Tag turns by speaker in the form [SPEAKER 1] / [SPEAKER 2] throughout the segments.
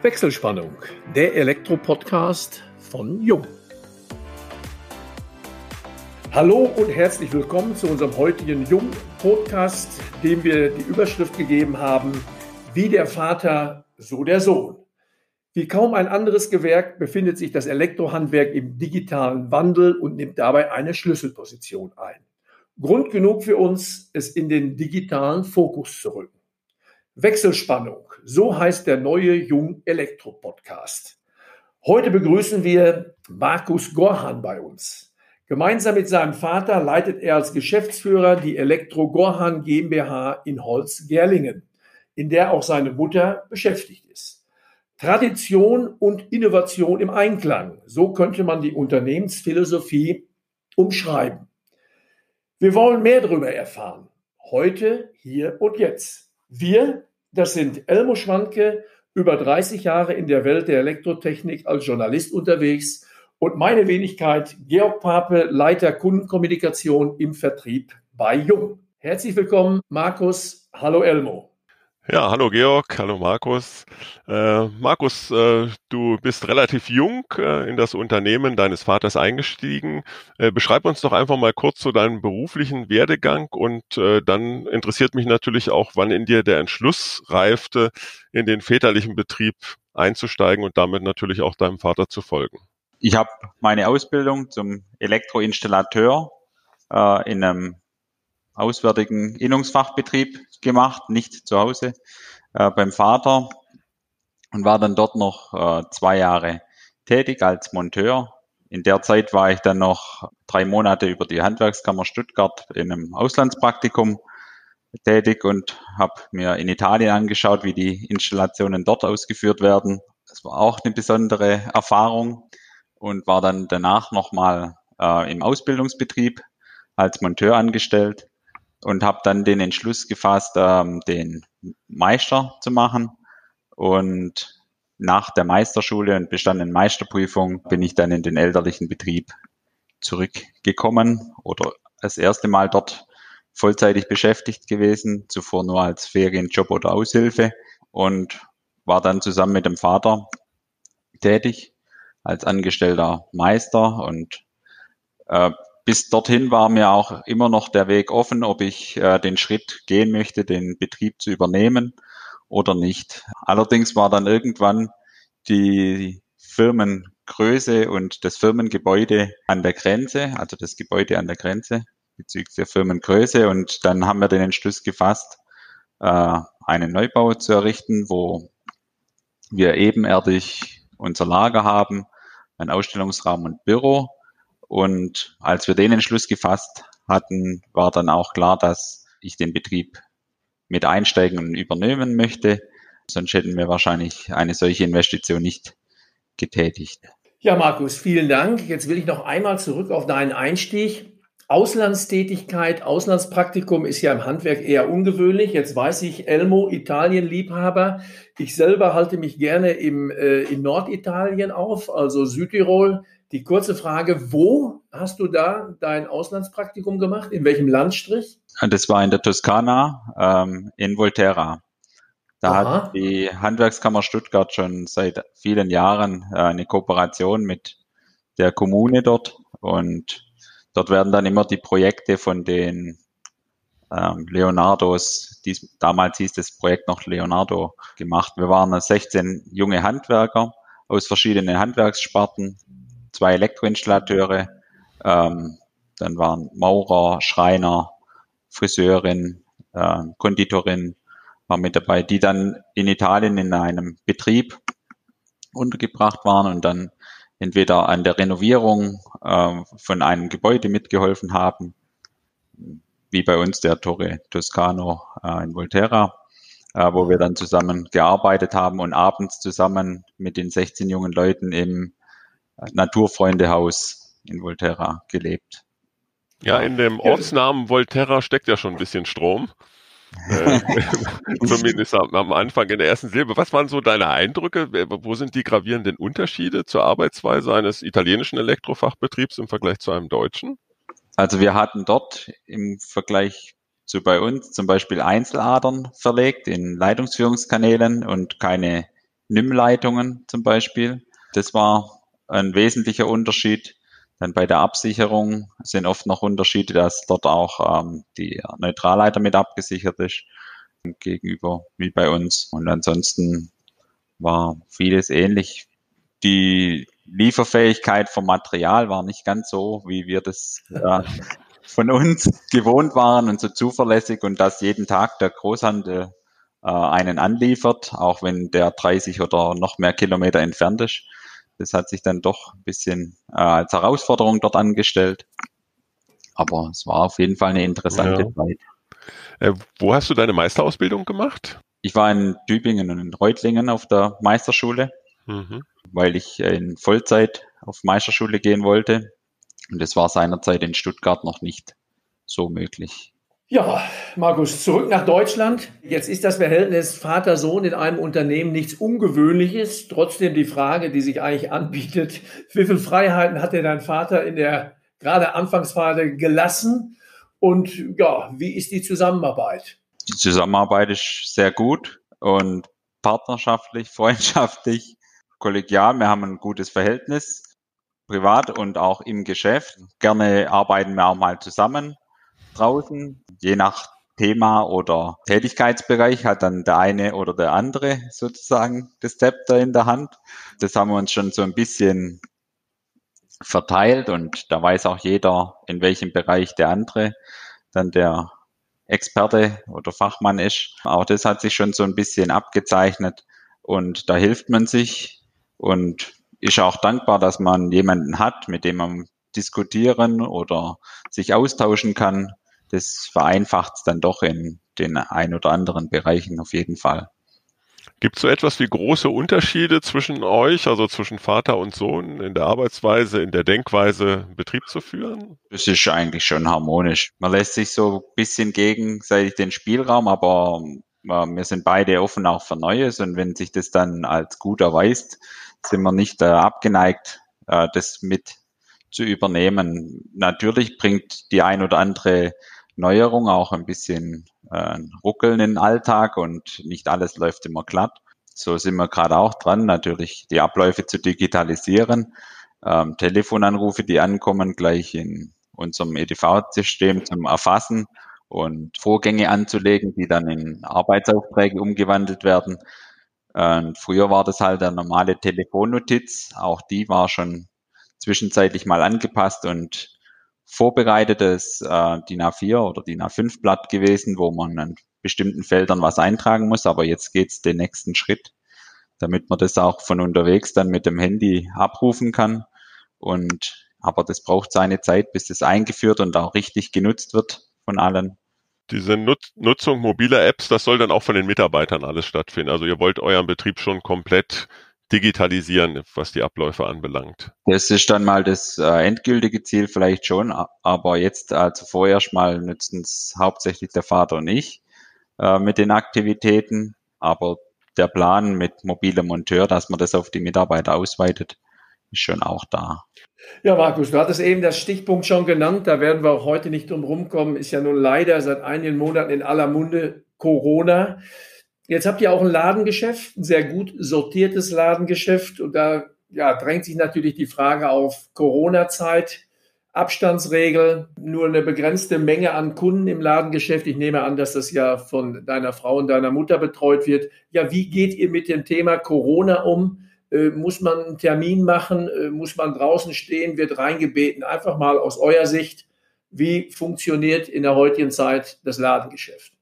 [SPEAKER 1] Wechselspannung, der Elektro-Podcast von Jung. Hallo und herzlich willkommen zu unserem heutigen Jung-Podcast, dem wir die Überschrift gegeben haben, wie der Vater, so der Sohn. Wie kaum ein anderes Gewerk befindet sich das Elektrohandwerk im digitalen Wandel und nimmt dabei eine Schlüsselposition ein. Grund genug für uns, es in den digitalen Fokus zu rücken. Wechselspannung, so heißt der neue Jung Elektro Podcast. Heute begrüßen wir Markus Gorhan bei uns. Gemeinsam mit seinem Vater leitet er als Geschäftsführer die Elektro Gorhan GmbH in Holz-Gerlingen, in der auch seine Mutter beschäftigt ist. Tradition und Innovation im Einklang, so könnte man die Unternehmensphilosophie umschreiben. Wir wollen mehr darüber erfahren. Heute, hier und jetzt. Wir das sind Elmo Schwanke, über 30 Jahre in der Welt der Elektrotechnik als Journalist unterwegs und meine Wenigkeit Georg Pape, Leiter Kundenkommunikation im Vertrieb bei Jung. Herzlich willkommen, Markus. Hallo Elmo.
[SPEAKER 2] Ja, hallo Georg, hallo Markus. Äh, Markus, äh, du bist relativ jung äh, in das Unternehmen deines Vaters eingestiegen. Äh, beschreib uns doch einfach mal kurz zu so deinem beruflichen Werdegang und äh, dann interessiert mich natürlich auch, wann in dir der Entschluss reifte, in den väterlichen Betrieb einzusteigen und damit natürlich auch deinem Vater zu folgen.
[SPEAKER 3] Ich habe meine Ausbildung zum Elektroinstallateur äh, in einem auswärtigen Innungsfachbetrieb gemacht, nicht zu Hause äh, beim Vater und war dann dort noch äh, zwei Jahre tätig als Monteur. In der Zeit war ich dann noch drei Monate über die Handwerkskammer Stuttgart in einem Auslandspraktikum tätig und habe mir in Italien angeschaut, wie die Installationen dort ausgeführt werden. Das war auch eine besondere Erfahrung und war dann danach nochmal äh, im Ausbildungsbetrieb als Monteur angestellt und habe dann den Entschluss gefasst, ähm, den Meister zu machen. Und nach der Meisterschule und bestandenen Meisterprüfung bin ich dann in den elterlichen Betrieb zurückgekommen oder das erste Mal dort vollzeitig beschäftigt gewesen, zuvor nur als Ferienjob oder Aushilfe und war dann zusammen mit dem Vater tätig als angestellter Meister und äh, bis dorthin war mir auch immer noch der Weg offen, ob ich äh, den Schritt gehen möchte, den Betrieb zu übernehmen oder nicht. Allerdings war dann irgendwann die Firmengröße und das Firmengebäude an der Grenze, also das Gebäude an der Grenze bezüglich der Firmengröße. Und dann haben wir den Entschluss gefasst, äh, einen Neubau zu errichten, wo wir ebenerdig unser Lager haben, ein Ausstellungsraum und Büro und als wir den Entschluss gefasst hatten, war dann auch klar, dass ich den Betrieb mit einsteigen und übernehmen möchte. Sonst hätten wir wahrscheinlich eine solche Investition nicht getätigt.
[SPEAKER 1] Ja, Markus, vielen Dank. Jetzt will ich noch einmal zurück auf deinen Einstieg. Auslandstätigkeit, Auslandspraktikum ist ja im Handwerk eher ungewöhnlich. Jetzt weiß ich, Elmo, Italien-Liebhaber. Ich selber halte mich gerne im, äh, in Norditalien auf, also Südtirol. Die kurze Frage, wo hast du da dein Auslandspraktikum gemacht? In welchem Landstrich?
[SPEAKER 3] Das war in der Toskana, ähm, in Volterra. Da Aha. hat die Handwerkskammer Stuttgart schon seit vielen Jahren äh, eine Kooperation mit der Kommune dort und dort werden dann immer die Projekte von den ähm, Leonardos, dies, damals hieß das Projekt noch Leonardo, gemacht. Wir waren 16 junge Handwerker aus verschiedenen Handwerkssparten zwei Elektroinstallateure, ähm, dann waren Maurer, Schreiner, Friseurin, äh, Konditorin war mit dabei, die dann in Italien in einem Betrieb untergebracht waren und dann entweder an der Renovierung äh, von einem Gebäude mitgeholfen haben, wie bei uns der Torre Toscano äh, in Volterra, äh, wo wir dann zusammen gearbeitet haben und abends zusammen mit den 16 jungen Leuten im Naturfreundehaus in Volterra gelebt.
[SPEAKER 2] Ja, in dem Ortsnamen Volterra steckt ja schon ein bisschen Strom. äh, zumindest am, am, Anfang in der ersten Silbe. Was waren so deine Eindrücke? Wo sind die gravierenden Unterschiede zur Arbeitsweise eines italienischen Elektrofachbetriebs im Vergleich zu einem deutschen?
[SPEAKER 3] Also wir hatten dort im Vergleich zu bei uns zum Beispiel Einzeladern verlegt in Leitungsführungskanälen und keine NIM-Leitungen zum Beispiel. Das war ein wesentlicher Unterschied. Dann bei der Absicherung sind oft noch Unterschiede, dass dort auch ähm, die Neutralleiter mit abgesichert ist gegenüber wie bei uns. Und ansonsten war vieles ähnlich. Die Lieferfähigkeit vom Material war nicht ganz so, wie wir das äh, von uns gewohnt waren und so zuverlässig und dass jeden Tag der Großhandel äh, einen anliefert, auch wenn der 30 oder noch mehr Kilometer entfernt ist. Das hat sich dann doch ein bisschen äh, als Herausforderung dort angestellt. Aber es war auf jeden Fall eine interessante ja. Zeit.
[SPEAKER 2] Äh, wo hast du deine Meisterausbildung gemacht?
[SPEAKER 3] Ich war in Tübingen und in Reutlingen auf der Meisterschule, mhm. weil ich in Vollzeit auf Meisterschule gehen wollte. Und das war seinerzeit in Stuttgart noch nicht so möglich.
[SPEAKER 1] Ja, Markus, zurück nach Deutschland. Jetzt ist das Verhältnis Vater-Sohn in einem Unternehmen nichts Ungewöhnliches. Trotzdem die Frage, die sich eigentlich anbietet, wie viele Freiheiten hat dir dein Vater in der gerade Anfangsphase gelassen? Und ja, wie ist die Zusammenarbeit?
[SPEAKER 3] Die Zusammenarbeit ist sehr gut und partnerschaftlich, freundschaftlich, kollegial. Wir haben ein gutes Verhältnis, privat und auch im Geschäft. Gerne arbeiten wir auch mal zusammen draußen. Je nach Thema oder Tätigkeitsbereich hat dann der eine oder der andere sozusagen das Zepter in der Hand. Das haben wir uns schon so ein bisschen verteilt und da weiß auch jeder, in welchem Bereich der andere dann der Experte oder Fachmann ist. Auch das hat sich schon so ein bisschen abgezeichnet und da hilft man sich und ist auch dankbar, dass man jemanden hat, mit dem man diskutieren oder sich austauschen kann das vereinfacht es dann doch in den ein oder anderen Bereichen auf jeden Fall.
[SPEAKER 2] Gibt es so etwas wie große Unterschiede zwischen euch, also zwischen Vater und Sohn, in der Arbeitsweise, in der Denkweise, Betrieb zu führen?
[SPEAKER 3] Das ist eigentlich schon harmonisch. Man lässt sich so ein bisschen gegenseitig den Spielraum, aber äh, wir sind beide offen auch für Neues und wenn sich das dann als gut erweist, sind wir nicht äh, abgeneigt, äh, das mit zu übernehmen. Natürlich bringt die ein oder andere Neuerung, auch ein bisschen äh, Ruckeln in den Alltag und nicht alles läuft immer glatt. So sind wir gerade auch dran, natürlich die Abläufe zu digitalisieren, ähm, Telefonanrufe, die ankommen, gleich in unserem EDV-System zum Erfassen und Vorgänge anzulegen, die dann in Arbeitsaufträge umgewandelt werden. Und früher war das halt eine normale Telefonnotiz, auch die war schon zwischenzeitlich mal angepasst und vorbereitetes äh, DIN A4 oder DIN A5 Blatt gewesen, wo man an bestimmten Feldern was eintragen muss. Aber jetzt geht's den nächsten Schritt, damit man das auch von unterwegs dann mit dem Handy abrufen kann. Und aber das braucht seine Zeit, bis das eingeführt und auch richtig genutzt wird von allen.
[SPEAKER 2] Diese Nut Nutzung mobiler Apps, das soll dann auch von den Mitarbeitern alles stattfinden. Also ihr wollt euren Betrieb schon komplett digitalisieren, was die Abläufe anbelangt.
[SPEAKER 3] Das ist dann mal das äh, endgültige Ziel vielleicht schon, aber jetzt also vorerst mal nützen es hauptsächlich der Vater und ich äh, mit den Aktivitäten, aber der Plan mit mobilem Monteur, dass man das auf die Mitarbeiter ausweitet, ist schon auch da.
[SPEAKER 1] Ja, Markus, du hattest eben das Stichpunkt schon genannt, da werden wir auch heute nicht drum rumkommen, ist ja nun leider seit einigen Monaten in aller Munde Corona. Jetzt habt ihr auch ein Ladengeschäft, ein sehr gut sortiertes Ladengeschäft. Und da ja, drängt sich natürlich die Frage auf Corona-Zeit, Abstandsregel, nur eine begrenzte Menge an Kunden im Ladengeschäft. Ich nehme an, dass das ja von deiner Frau und deiner Mutter betreut wird. Ja, wie geht ihr mit dem Thema Corona um? Äh, muss man einen Termin machen? Äh, muss man draußen stehen? Wird reingebeten? Einfach mal aus eurer Sicht, wie funktioniert in der heutigen Zeit das Ladengeschäft?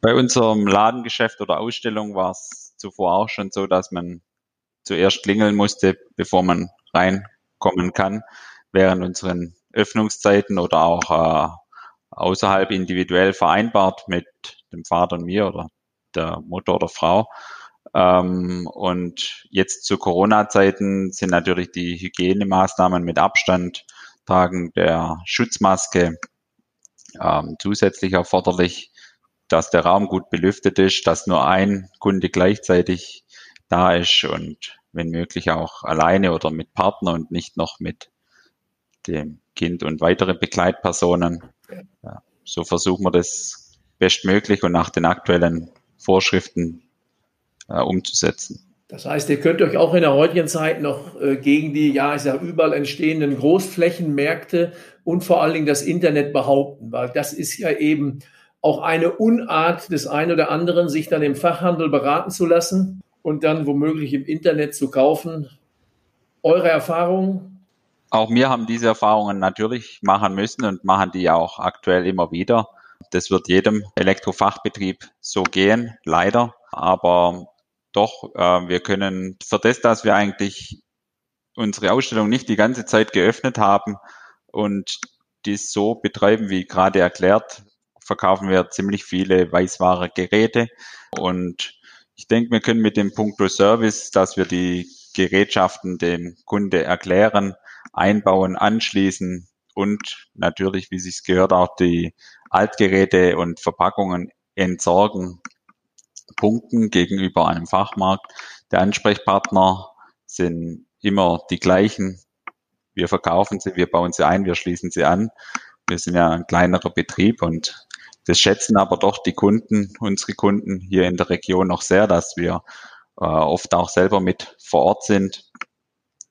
[SPEAKER 3] Bei unserem Ladengeschäft oder Ausstellung war es zuvor auch schon so, dass man zuerst klingeln musste, bevor man reinkommen kann. Während unseren Öffnungszeiten oder auch äh, außerhalb individuell vereinbart mit dem Vater und mir oder der Mutter oder Frau. Ähm, und jetzt zu Corona-Zeiten sind natürlich die Hygienemaßnahmen mit Abstand, Tragen der Schutzmaske ähm, zusätzlich erforderlich dass der Raum gut belüftet ist, dass nur ein Kunde gleichzeitig da ist und wenn möglich auch alleine oder mit Partner und nicht noch mit dem Kind und weitere Begleitpersonen. Ja, so versuchen wir das bestmöglich und nach den aktuellen Vorschriften äh, umzusetzen.
[SPEAKER 1] Das heißt, ihr könnt euch auch in der heutigen Zeit noch äh, gegen die, ja, ich sage, überall entstehenden Großflächenmärkte und vor allen Dingen das Internet behaupten, weil das ist ja eben auch eine Unart des einen oder anderen, sich dann im Fachhandel beraten zu lassen und dann womöglich im Internet zu kaufen. Eure Erfahrungen?
[SPEAKER 3] Auch wir haben diese Erfahrungen natürlich machen müssen und machen die auch aktuell immer wieder. Das wird jedem Elektrofachbetrieb so gehen, leider. Aber doch, äh, wir können für das, dass wir eigentlich unsere Ausstellung nicht die ganze Zeit geöffnet haben und dies so betreiben, wie gerade erklärt, verkaufen wir ziemlich viele Weißware-Geräte. Und ich denke, wir können mit dem Punkto Service, dass wir die Gerätschaften dem Kunde erklären, einbauen, anschließen und natürlich, wie sich gehört, auch die Altgeräte und Verpackungen entsorgen, punkten gegenüber einem Fachmarkt. Der Ansprechpartner sind immer die gleichen. Wir verkaufen sie, wir bauen sie ein, wir schließen sie an. Wir sind ja ein kleinerer Betrieb und das schätzen aber doch die Kunden, unsere Kunden hier in der Region noch sehr, dass wir äh, oft auch selber mit vor Ort sind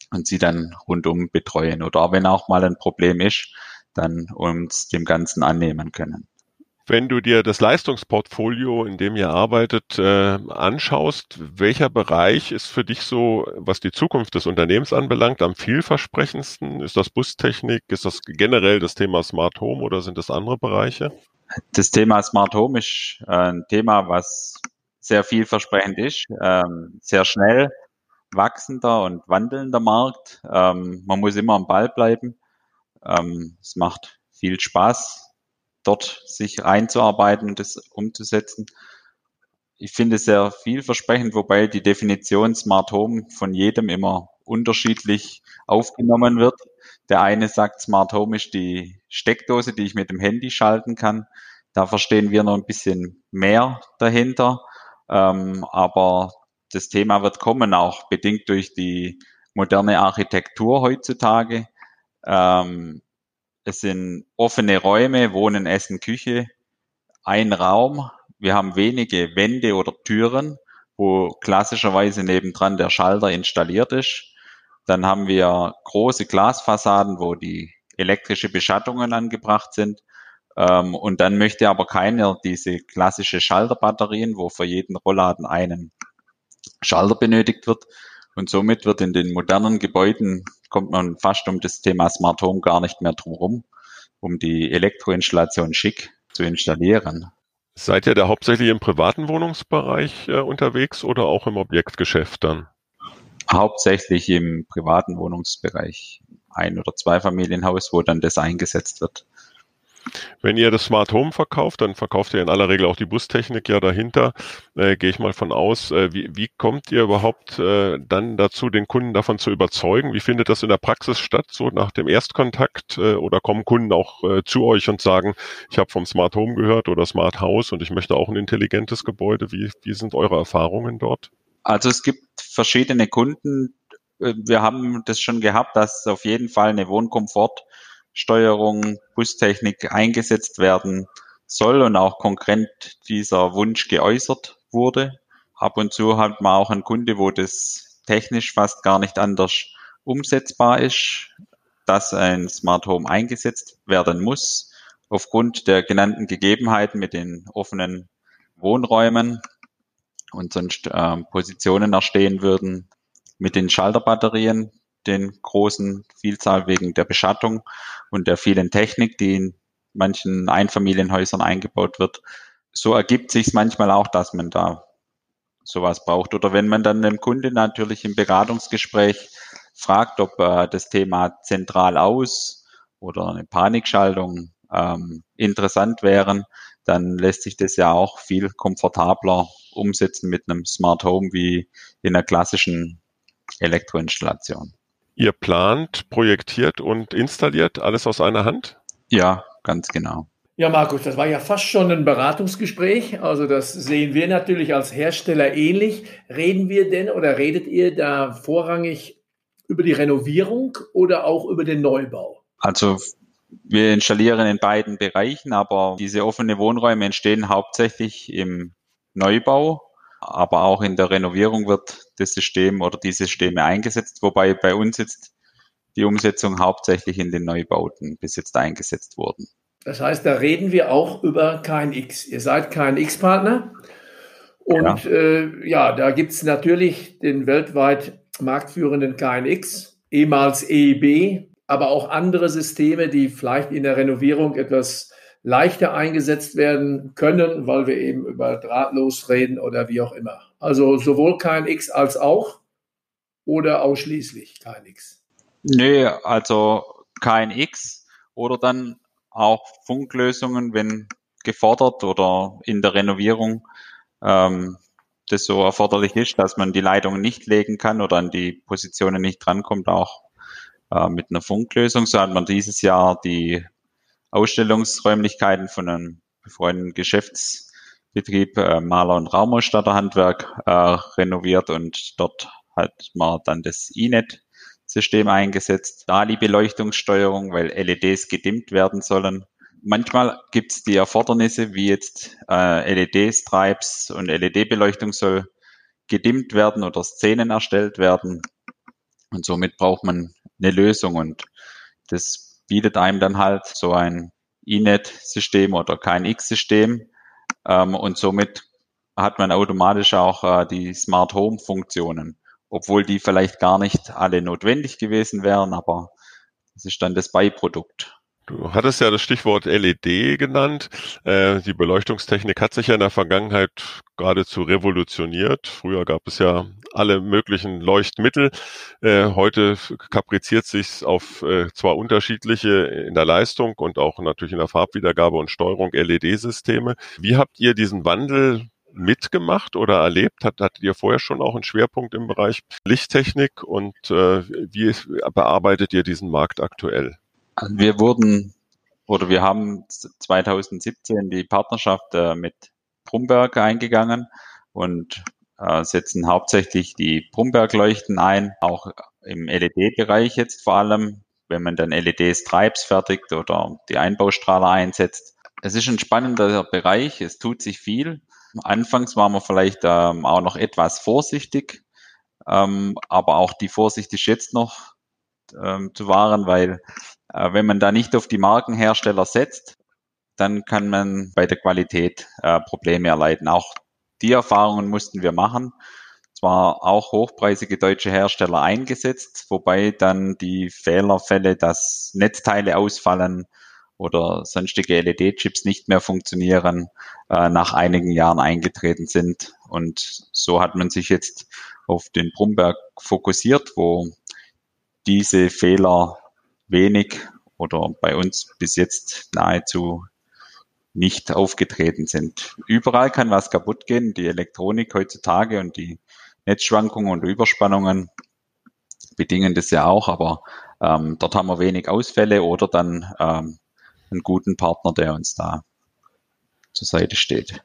[SPEAKER 3] und sie dann rundum betreuen oder wenn auch mal ein Problem ist, dann uns dem Ganzen annehmen können.
[SPEAKER 2] Wenn du dir das Leistungsportfolio, in dem ihr arbeitet, äh, anschaust, welcher Bereich ist für dich so, was die Zukunft des Unternehmens anbelangt, am vielversprechendsten? Ist das Bustechnik? Ist das generell das Thema Smart Home oder sind das andere Bereiche?
[SPEAKER 3] Das Thema Smart Home ist äh, ein Thema, was sehr vielversprechend ist, ähm, sehr schnell wachsender und wandelnder Markt. Ähm, man muss immer am Ball bleiben. Ähm, es macht viel Spaß, dort sich einzuarbeiten und das umzusetzen. Ich finde es sehr vielversprechend, wobei die Definition Smart Home von jedem immer unterschiedlich aufgenommen wird. Der eine sagt, Smart Home ist die Steckdose, die ich mit dem Handy schalten kann. Da verstehen wir noch ein bisschen mehr dahinter. Ähm, aber das Thema wird kommen, auch bedingt durch die moderne Architektur heutzutage. Ähm, es sind offene Räume, Wohnen, Essen, Küche, ein Raum. Wir haben wenige Wände oder Türen, wo klassischerweise nebendran der Schalter installiert ist. Dann haben wir große Glasfassaden, wo die elektrische Beschattungen angebracht sind. Ähm, und dann möchte aber keiner diese klassische Schalterbatterien, wo für jeden Rollladen einen Schalter benötigt wird. Und somit wird in den modernen Gebäuden, kommt man fast um das Thema Smart Home gar nicht mehr drum um die Elektroinstallation schick zu installieren.
[SPEAKER 2] Seid ihr da hauptsächlich im privaten Wohnungsbereich äh, unterwegs oder auch im Objektgeschäft dann?
[SPEAKER 3] Hauptsächlich im privaten Wohnungsbereich. Ein- oder Zweifamilienhaus, wo dann das eingesetzt wird.
[SPEAKER 2] Wenn ihr das Smart Home verkauft, dann verkauft ihr in aller Regel auch die Bustechnik ja dahinter, äh, gehe ich mal von aus. Äh, wie, wie kommt ihr überhaupt äh, dann dazu, den Kunden davon zu überzeugen? Wie findet das in der Praxis statt, so nach dem Erstkontakt? Äh, oder kommen Kunden auch äh, zu euch und sagen, ich habe vom Smart Home gehört oder Smart House und ich möchte auch ein intelligentes Gebäude? Wie, wie sind eure Erfahrungen dort?
[SPEAKER 3] Also es gibt verschiedene Kunden. Äh, wir haben das schon gehabt, dass auf jeden Fall eine Wohnkomfort Steuerung, Bustechnik eingesetzt werden soll und auch konkret dieser Wunsch geäußert wurde. Ab und zu hat man auch einen Kunde, wo das technisch fast gar nicht anders umsetzbar ist, dass ein Smart Home eingesetzt werden muss. Aufgrund der genannten Gegebenheiten mit den offenen Wohnräumen und sonst äh, Positionen erstehen würden mit den Schalterbatterien, den großen Vielzahl wegen der Beschattung und der vielen Technik, die in manchen Einfamilienhäusern eingebaut wird. So ergibt sich manchmal auch, dass man da sowas braucht. Oder wenn man dann dem Kunde natürlich im Beratungsgespräch fragt, ob äh, das Thema zentral aus oder eine Panikschaltung ähm, interessant wären, dann lässt sich das ja auch viel komfortabler umsetzen mit einem Smart Home wie in einer klassischen Elektroinstallation.
[SPEAKER 2] Ihr plant, projektiert und installiert alles aus einer Hand?
[SPEAKER 3] Ja, ganz genau.
[SPEAKER 1] Ja, Markus, das war ja fast schon ein Beratungsgespräch. Also das sehen wir natürlich als Hersteller ähnlich. Reden wir denn oder redet ihr da vorrangig über die Renovierung oder auch über den Neubau?
[SPEAKER 3] Also wir installieren in beiden Bereichen, aber diese offenen Wohnräume entstehen hauptsächlich im Neubau aber auch in der Renovierung wird das System oder die Systeme eingesetzt, wobei bei uns jetzt die Umsetzung hauptsächlich in den Neubauten bis jetzt eingesetzt wurden.
[SPEAKER 1] Das heißt, da reden wir auch über KNX. Ihr seid KNX-Partner. Und ja, äh, ja da gibt es natürlich den weltweit marktführenden KNX, ehemals EIB, aber auch andere Systeme, die vielleicht in der Renovierung etwas leichter eingesetzt werden können, weil wir eben über drahtlos reden oder wie auch immer. Also sowohl KNX als auch oder ausschließlich KNX?
[SPEAKER 3] Nö, also KNX oder dann auch Funklösungen, wenn gefordert oder in der Renovierung ähm, das so erforderlich ist, dass man die Leitungen nicht legen kann oder an die Positionen nicht drankommt, auch äh, mit einer Funklösung. So hat man dieses Jahr die Ausstellungsräumlichkeiten von einem befreundeten Geschäftsbetrieb äh, Maler- und Raumausstatterhandwerk äh, renoviert und dort hat man dann das INET-System eingesetzt, DALI-Beleuchtungssteuerung, weil LEDs gedimmt werden sollen. Manchmal gibt es die Erfordernisse, wie jetzt äh, LED-Stripes und LED-Beleuchtung soll gedimmt werden oder Szenen erstellt werden. Und somit braucht man eine Lösung und das bietet einem dann halt so ein INET-System oder kein X-System ähm, und somit hat man automatisch auch äh, die Smart Home-Funktionen, obwohl die vielleicht gar nicht alle notwendig gewesen wären, aber das ist dann das Beiprodukt.
[SPEAKER 2] Du hattest ja das Stichwort LED genannt. Äh, die Beleuchtungstechnik hat sich ja in der Vergangenheit geradezu revolutioniert. Früher gab es ja alle möglichen Leuchtmittel. Äh, heute kapriziert sich auf äh, zwar unterschiedliche in der Leistung und auch natürlich in der Farbwiedergabe und Steuerung LED-Systeme. Wie habt ihr diesen Wandel mitgemacht oder erlebt? Hat, hattet ihr vorher schon auch einen Schwerpunkt im Bereich Lichttechnik und äh, wie bearbeitet ihr diesen Markt aktuell?
[SPEAKER 3] Also wir wurden oder wir haben 2017 die Partnerschaft äh, mit Brumberg eingegangen und äh, setzen hauptsächlich die Brumberg-Leuchten ein, auch im LED-Bereich jetzt vor allem, wenn man dann LED-Stripes fertigt oder die Einbaustrahler einsetzt. Es ist ein spannender Bereich, es tut sich viel. Anfangs waren wir vielleicht ähm, auch noch etwas vorsichtig, ähm, aber auch die Vorsicht ist jetzt noch ähm, zu wahren, weil wenn man da nicht auf die Markenhersteller setzt, dann kann man bei der Qualität äh, Probleme erleiden. Auch die Erfahrungen mussten wir machen. Zwar auch hochpreisige deutsche Hersteller eingesetzt, wobei dann die Fehlerfälle, dass Netzteile ausfallen oder sonstige LED-Chips nicht mehr funktionieren, äh, nach einigen Jahren eingetreten sind. Und so hat man sich jetzt auf den Brumberg fokussiert, wo diese Fehler wenig oder bei uns bis jetzt nahezu nicht aufgetreten sind. Überall kann was kaputt gehen. Die Elektronik heutzutage und die Netzschwankungen und Überspannungen bedingen das ja auch, aber ähm, dort haben wir wenig Ausfälle oder dann ähm, einen guten Partner, der uns da zur Seite steht.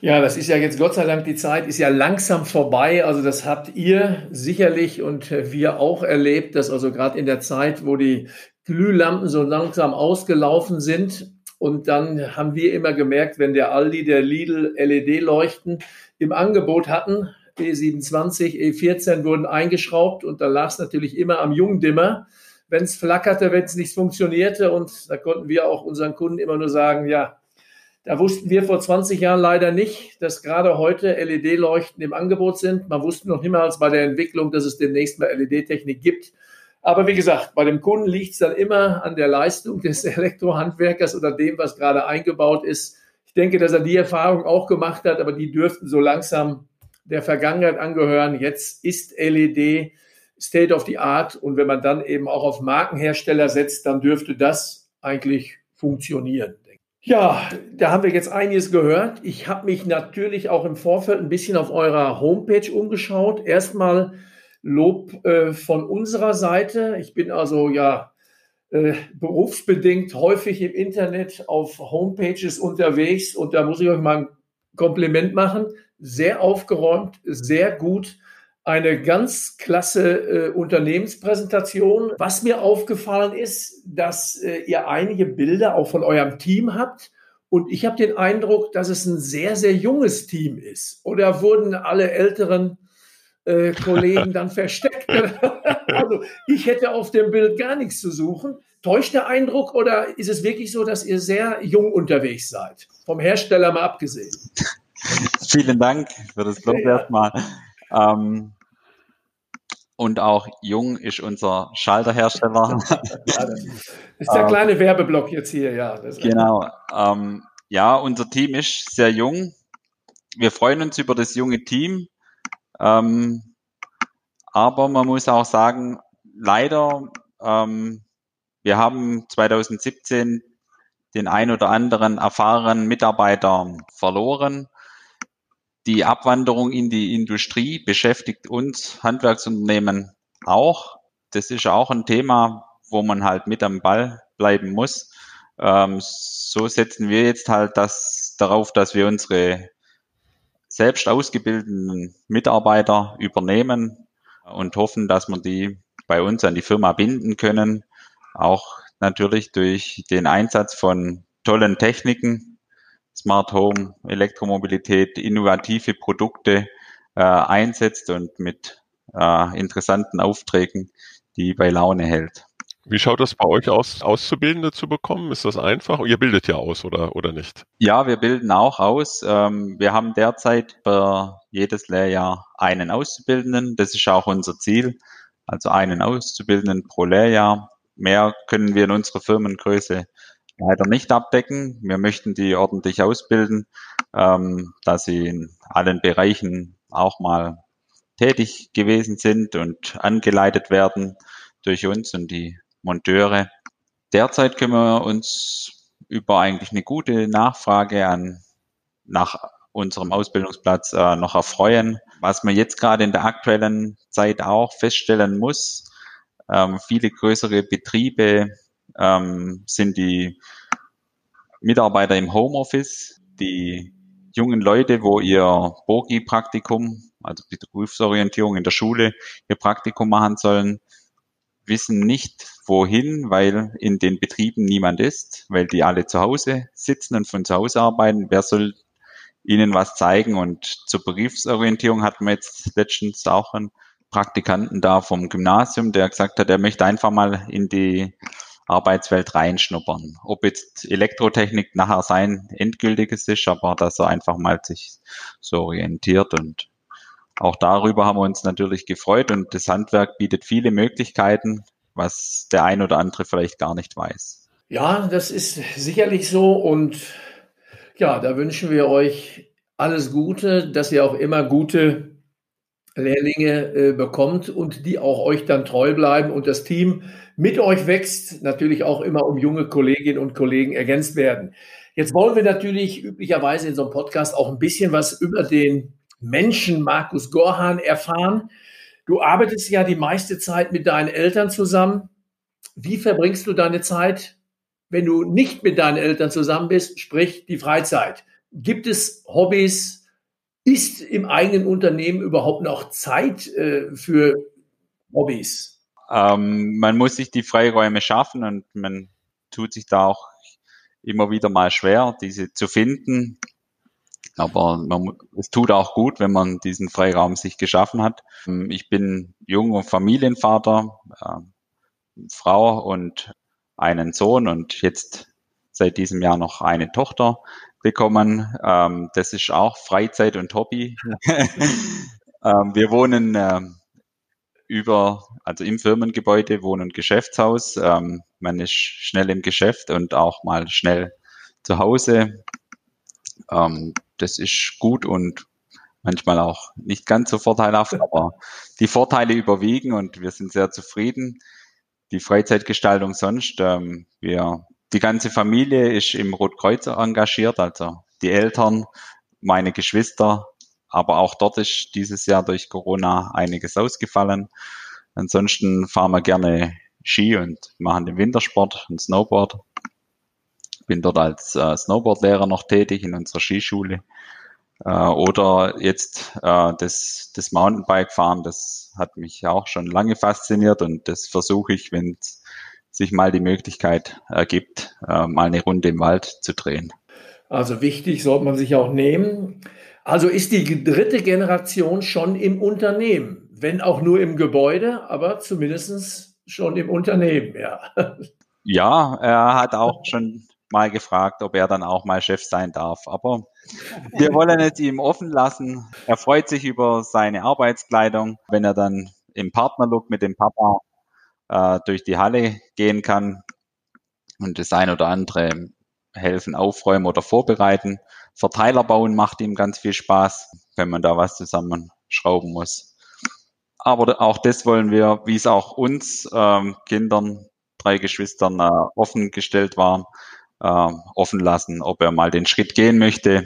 [SPEAKER 1] Ja, das ist ja jetzt Gott sei Dank, die Zeit ist ja langsam vorbei. Also das habt ihr sicherlich und wir auch erlebt, dass also gerade in der Zeit, wo die Glühlampen so langsam ausgelaufen sind, und dann haben wir immer gemerkt, wenn der Aldi, der Lidl LED-Leuchten im Angebot hatten, E27, E14 wurden eingeschraubt und da lag es natürlich immer am Jungdimmer, wenn es flackerte, wenn es nicht funktionierte. Und da konnten wir auch unseren Kunden immer nur sagen, ja, da wussten wir vor 20 Jahren leider nicht, dass gerade heute LED-Leuchten im Angebot sind. Man wusste noch niemals bei der Entwicklung, dass es demnächst mal LED-Technik gibt. Aber wie gesagt, bei dem Kunden liegt es dann immer an der Leistung des Elektrohandwerkers oder dem, was gerade eingebaut ist. Ich denke, dass er die Erfahrung auch gemacht hat, aber die dürften so langsam der Vergangenheit angehören. Jetzt ist LED State of the Art und wenn man dann eben auch auf Markenhersteller setzt, dann dürfte das eigentlich funktionieren. Ja, da haben wir jetzt einiges gehört. Ich habe mich natürlich auch im Vorfeld ein bisschen auf eurer Homepage umgeschaut. Erstmal Lob äh, von unserer Seite. Ich bin also ja äh, berufsbedingt häufig im Internet auf Homepages unterwegs und da muss ich euch mal ein Kompliment machen. Sehr aufgeräumt, sehr gut eine ganz klasse äh, Unternehmenspräsentation. Was mir aufgefallen ist, dass äh, ihr einige Bilder auch von eurem Team habt Und ich habe den Eindruck, dass es ein sehr, sehr junges Team ist. Oder wurden alle älteren äh, Kollegen dann versteckt? also ich hätte auf dem Bild gar nichts zu suchen. Täuscht der Eindruck oder ist es wirklich so, dass ihr sehr jung unterwegs seid? Vom Hersteller mal abgesehen.
[SPEAKER 3] Vielen Dank für das Lob ja. erstmal. Ähm, und auch Jung ist unser Schalterhersteller.
[SPEAKER 1] Ja, das ist der ähm, kleine Werbeblock jetzt hier, ja.
[SPEAKER 3] genau. Ähm, ja, unser Team ist sehr jung. Wir freuen uns über das junge Team. Ähm, aber man muss auch sagen, leider, ähm, wir haben 2017 den ein oder anderen erfahrenen Mitarbeiter verloren die Abwanderung in die Industrie beschäftigt uns Handwerksunternehmen auch. Das ist auch ein Thema, wo man halt mit am Ball bleiben muss. Ähm, so setzen wir jetzt halt das darauf, dass wir unsere selbst ausgebildeten Mitarbeiter übernehmen und hoffen, dass wir die bei uns an die Firma binden können. Auch natürlich durch den Einsatz von tollen Techniken, Smart Home, Elektromobilität, innovative Produkte äh, einsetzt und mit äh, interessanten Aufträgen die bei Laune hält.
[SPEAKER 2] Wie schaut das bei euch aus, Auszubildende zu bekommen? Ist das einfach? Ihr bildet ja aus, oder, oder nicht?
[SPEAKER 3] Ja, wir bilden auch aus. Ähm, wir haben derzeit für jedes Lehrjahr einen Auszubildenden. Das ist auch unser Ziel. Also einen Auszubildenden pro Lehrjahr. Mehr können wir in unserer Firmengröße leider nicht abdecken. Wir möchten die ordentlich ausbilden, ähm, dass sie in allen Bereichen auch mal tätig gewesen sind und angeleitet werden durch uns und die Monteure. Derzeit können wir uns über eigentlich eine gute Nachfrage an nach unserem Ausbildungsplatz äh, noch erfreuen. Was man jetzt gerade in der aktuellen Zeit auch feststellen muss, ähm, viele größere Betriebe ähm, sind die Mitarbeiter im Homeoffice, die jungen Leute, wo ihr Bogi-Praktikum, also die Berufsorientierung in der Schule, ihr Praktikum machen sollen, wissen nicht wohin, weil in den Betrieben niemand ist, weil die alle zu Hause sitzen und von zu Hause arbeiten. Wer soll ihnen was zeigen? Und zur Berufsorientierung hatten wir jetzt letztens auch einen Praktikanten da vom Gymnasium, der gesagt hat, er möchte einfach mal in die Arbeitswelt reinschnuppern. Ob jetzt Elektrotechnik nachher sein endgültiges ist, aber dass er einfach mal sich so orientiert und auch darüber haben wir uns natürlich gefreut und das Handwerk bietet viele Möglichkeiten, was der ein oder andere vielleicht gar nicht weiß.
[SPEAKER 1] Ja, das ist sicherlich so und ja, da wünschen wir euch alles Gute, dass ihr auch immer gute Lehrlinge äh, bekommt und die auch euch dann treu bleiben und das Team mit euch wächst, natürlich auch immer um junge Kolleginnen und Kollegen ergänzt werden. Jetzt wollen wir natürlich üblicherweise in so einem Podcast auch ein bisschen was über den Menschen Markus Gorhan erfahren. Du arbeitest ja die meiste Zeit mit deinen Eltern zusammen. Wie verbringst du deine Zeit, wenn du nicht mit deinen Eltern zusammen bist, sprich die Freizeit? Gibt es Hobbys, ist im eigenen Unternehmen überhaupt noch Zeit äh, für Hobbys?
[SPEAKER 3] Ähm, man muss sich die Freiräume schaffen und man tut sich da auch immer wieder mal schwer, diese zu finden. Aber man, es tut auch gut, wenn man diesen Freiraum sich geschaffen hat. Ähm, ich bin junger Familienvater, äh, Frau und einen Sohn und jetzt seit diesem Jahr noch eine Tochter bekommen. Ähm, das ist auch Freizeit und Hobby. ähm, wir wohnen ähm, über, also im Firmengebäude, Wohn- und Geschäftshaus. Ähm, man ist schnell im Geschäft und auch mal schnell zu Hause. Ähm, das ist gut und manchmal auch nicht ganz so vorteilhaft, aber die Vorteile überwiegen und wir sind sehr zufrieden. Die Freizeitgestaltung sonst, ähm, wir die ganze Familie ist im Rotkreuz engagiert, also die Eltern, meine Geschwister, aber auch dort ist dieses Jahr durch Corona einiges ausgefallen. Ansonsten fahren wir gerne Ski und machen den Wintersport und Snowboard. Bin dort als äh, Snowboardlehrer noch tätig in unserer Skischule. Äh, oder jetzt äh, das, das Mountainbike fahren, das hat mich auch schon lange fasziniert und das versuche ich, wenn es sich mal die Möglichkeit ergibt, äh, mal eine Runde im Wald zu drehen.
[SPEAKER 1] Also wichtig, sollte man sich auch nehmen. Also ist die dritte Generation schon im Unternehmen, wenn auch nur im Gebäude, aber zumindest schon im Unternehmen, ja.
[SPEAKER 3] Ja, er hat auch schon mal gefragt, ob er dann auch mal Chef sein darf. Aber wir wollen es ihm offen lassen. Er freut sich über seine Arbeitskleidung, wenn er dann im Partnerlook mit dem Papa äh, durch die Halle gehen kann und das ein oder andere helfen, aufräumen oder vorbereiten. Verteiler bauen macht ihm ganz viel Spaß, wenn man da was zusammenschrauben muss. Aber auch das wollen wir, wie es auch uns ähm, Kindern, drei Geschwistern äh, offen gestellt war, äh, offen lassen, ob er mal den Schritt gehen möchte,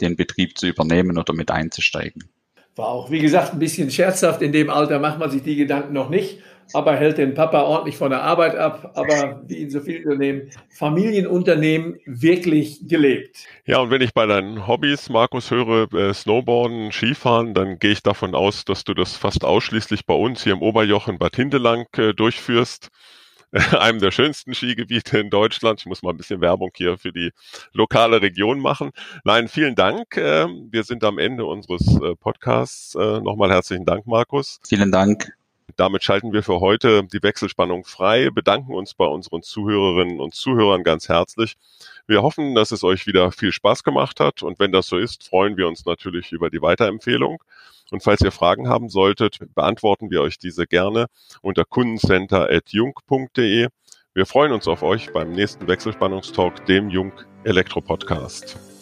[SPEAKER 3] den Betrieb zu übernehmen oder mit einzusteigen.
[SPEAKER 1] War auch, wie gesagt, ein bisschen scherzhaft. In dem Alter macht man sich die Gedanken noch nicht, aber hält den Papa ordentlich von der Arbeit ab. Aber wie in so vielen Unternehmen, Familienunternehmen wirklich gelebt.
[SPEAKER 2] Ja, und wenn ich bei deinen Hobbys, Markus, höre, äh, Snowboarden, Skifahren, dann gehe ich davon aus, dass du das fast ausschließlich bei uns hier im Oberjoch in Bad Hindelang äh, durchführst. einem der schönsten Skigebiete in Deutschland. Ich muss mal ein bisschen Werbung hier für die lokale Region machen. Nein, vielen Dank. Ähm, wir sind am Ende unseres äh, Podcasts. Äh, nochmal herzlichen Dank, Markus.
[SPEAKER 3] Vielen Dank.
[SPEAKER 2] Damit schalten wir für heute die Wechselspannung frei, bedanken uns bei unseren Zuhörerinnen und Zuhörern ganz herzlich. Wir hoffen, dass es euch wieder viel Spaß gemacht hat und wenn das so ist, freuen wir uns natürlich über die Weiterempfehlung. Und falls ihr Fragen haben solltet, beantworten wir euch diese gerne unter kundencenter.jung.de. Wir freuen uns auf euch beim nächsten Wechselspannungstalk, dem Jung Elektro Podcast.